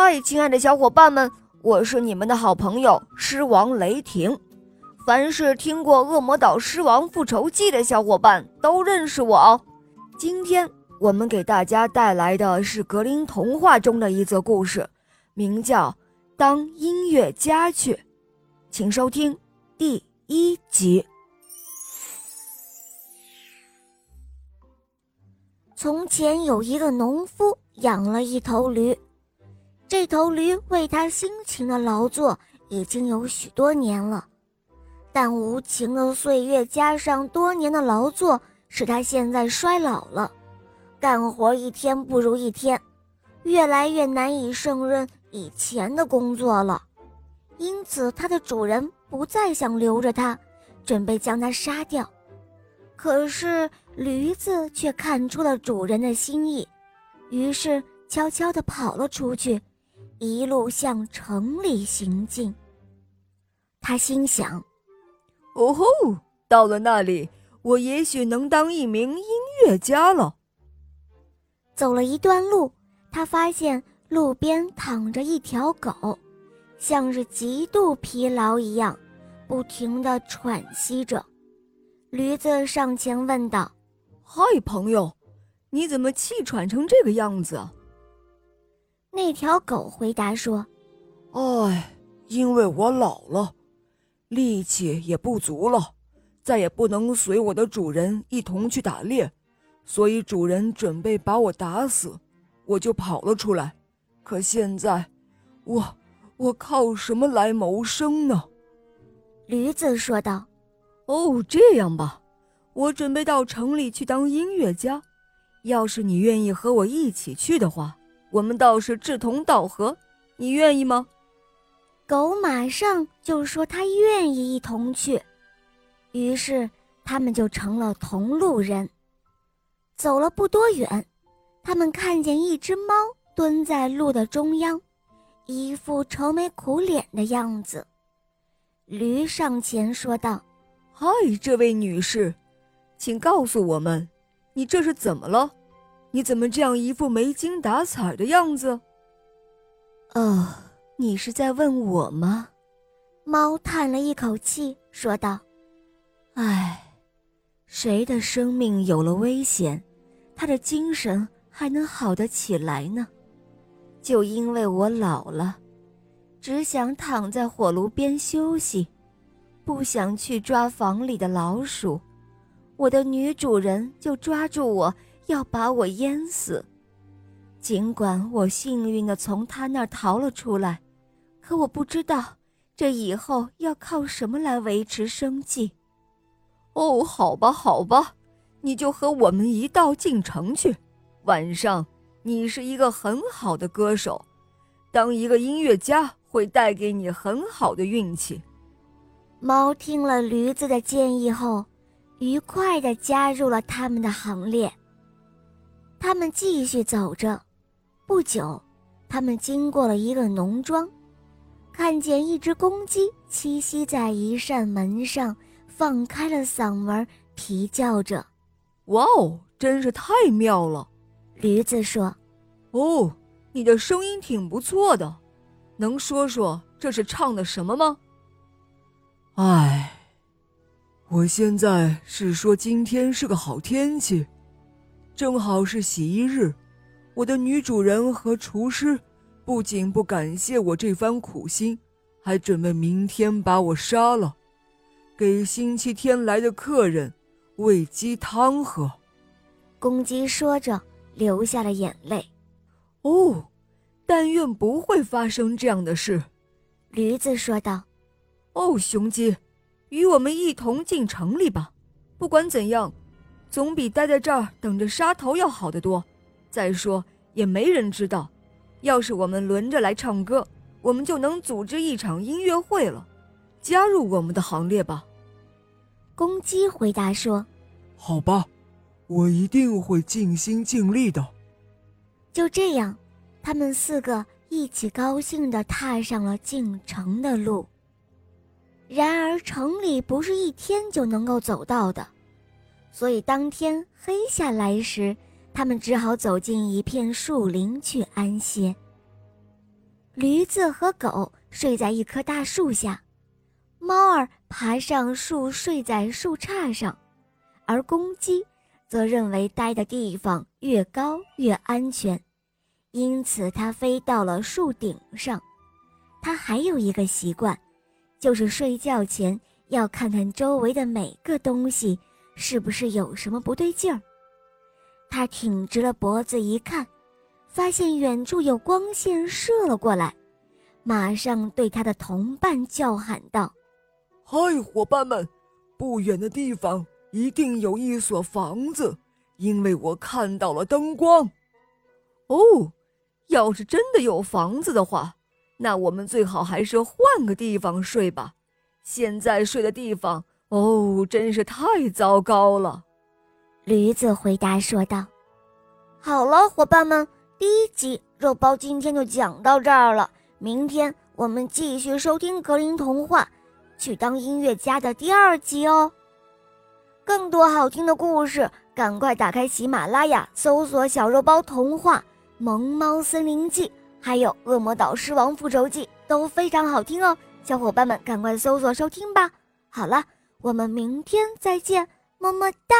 嗨，亲爱的小伙伴们，我是你们的好朋友狮王雷霆。凡是听过《恶魔岛狮王复仇记》的小伙伴都认识我哦。今天我们给大家带来的是格林童话中的一则故事，名叫《当音乐家去》，请收听第一集。从前有一个农夫养了一头驴，这头驴为他辛勤的劳作已经有许多年了，但无情的岁月加上多年的劳作，使他现在衰老了，干活一天不如一天，越来越难以胜任以前的工作了。因此，他的主人不再想留着他，准备将他杀掉。可是驴子却看出了主人的心意，于是悄悄地跑了出去，一路向城里行进。他心想：“哦吼，到了那里，我也许能当一名音乐家了。”走了一段路，他发现路边躺着一条狗，像是极度疲劳一样，不停地喘息着。驴子上前问道：“嗨，朋友，你怎么气喘成这个样子？”那条狗回答说：“哎，因为我老了，力气也不足了，再也不能随我的主人一同去打猎，所以主人准备把我打死，我就跑了出来。可现在，我我靠什么来谋生呢？”驴子说道。哦，这样吧，我准备到城里去当音乐家。要是你愿意和我一起去的话，我们倒是志同道合。你愿意吗？狗马上就说他愿意一同去。于是他们就成了同路人。走了不多远，他们看见一只猫蹲在路的中央，一副愁眉苦脸的样子。驴上前说道。嗨，这位女士，请告诉我们，你这是怎么了？你怎么这样一副没精打采的样子？哦，你是在问我吗？猫叹了一口气，说道：“唉，谁的生命有了危险，他的精神还能好得起来呢？就因为我老了，只想躺在火炉边休息。”不想去抓房里的老鼠，我的女主人就抓住我要把我淹死。尽管我幸运地从他那儿逃了出来，可我不知道这以后要靠什么来维持生计。哦，好吧，好吧，你就和我们一道进城去。晚上，你是一个很好的歌手，当一个音乐家会带给你很好的运气。猫听了驴子的建议后，愉快地加入了他们的行列。他们继续走着，不久，他们经过了一个农庄，看见一只公鸡栖息在一扇门上，放开了嗓门啼叫着：“哇哦，真是太妙了！”驴子说：“哦，你的声音挺不错的，能说说这是唱的什么吗？”唉，我现在是说今天是个好天气，正好是洗衣日。我的女主人和厨师不仅不感谢我这番苦心，还准备明天把我杀了，给星期天来的客人喂鸡汤喝。公鸡说着流下了眼泪。哦，但愿不会发生这样的事，驴子说道。哦，雄鸡，与我们一同进城里吧。不管怎样，总比待在这儿等着杀头要好得多。再说，也没人知道，要是我们轮着来唱歌，我们就能组织一场音乐会了。加入我们的行列吧。公鸡回答说：“好吧，我一定会尽心尽力的。”就这样，他们四个一起高兴地踏上了进城的路。然而，城里不是一天就能够走到的，所以当天黑下来时，他们只好走进一片树林去安歇。驴子和狗睡在一棵大树下，猫儿爬上树睡在树杈上，而公鸡则认为待的地方越高越安全，因此它飞到了树顶上。它还有一个习惯，就是睡觉前要看看周围的每个东西是不是有什么不对劲儿。他挺直了脖子一看。发现远处有光线射了过来，马上对他的同伴叫喊道：“嗨，伙伴们，不远的地方一定有一所房子，因为我看到了灯光。哦，要是真的有房子的话，那我们最好还是换个地方睡吧。现在睡的地方，哦，真是太糟糕了。”驴子回答说道：“好了，伙伴们。”第一集肉包今天就讲到这儿了，明天我们继续收听格林童话《去当音乐家》的第二集哦。更多好听的故事，赶快打开喜马拉雅，搜索《小肉包童话》《萌猫森林记》，还有《恶魔岛狮王复仇记》，都非常好听哦。小伙伴们，赶快搜索收听吧。好了，我们明天再见，么么哒。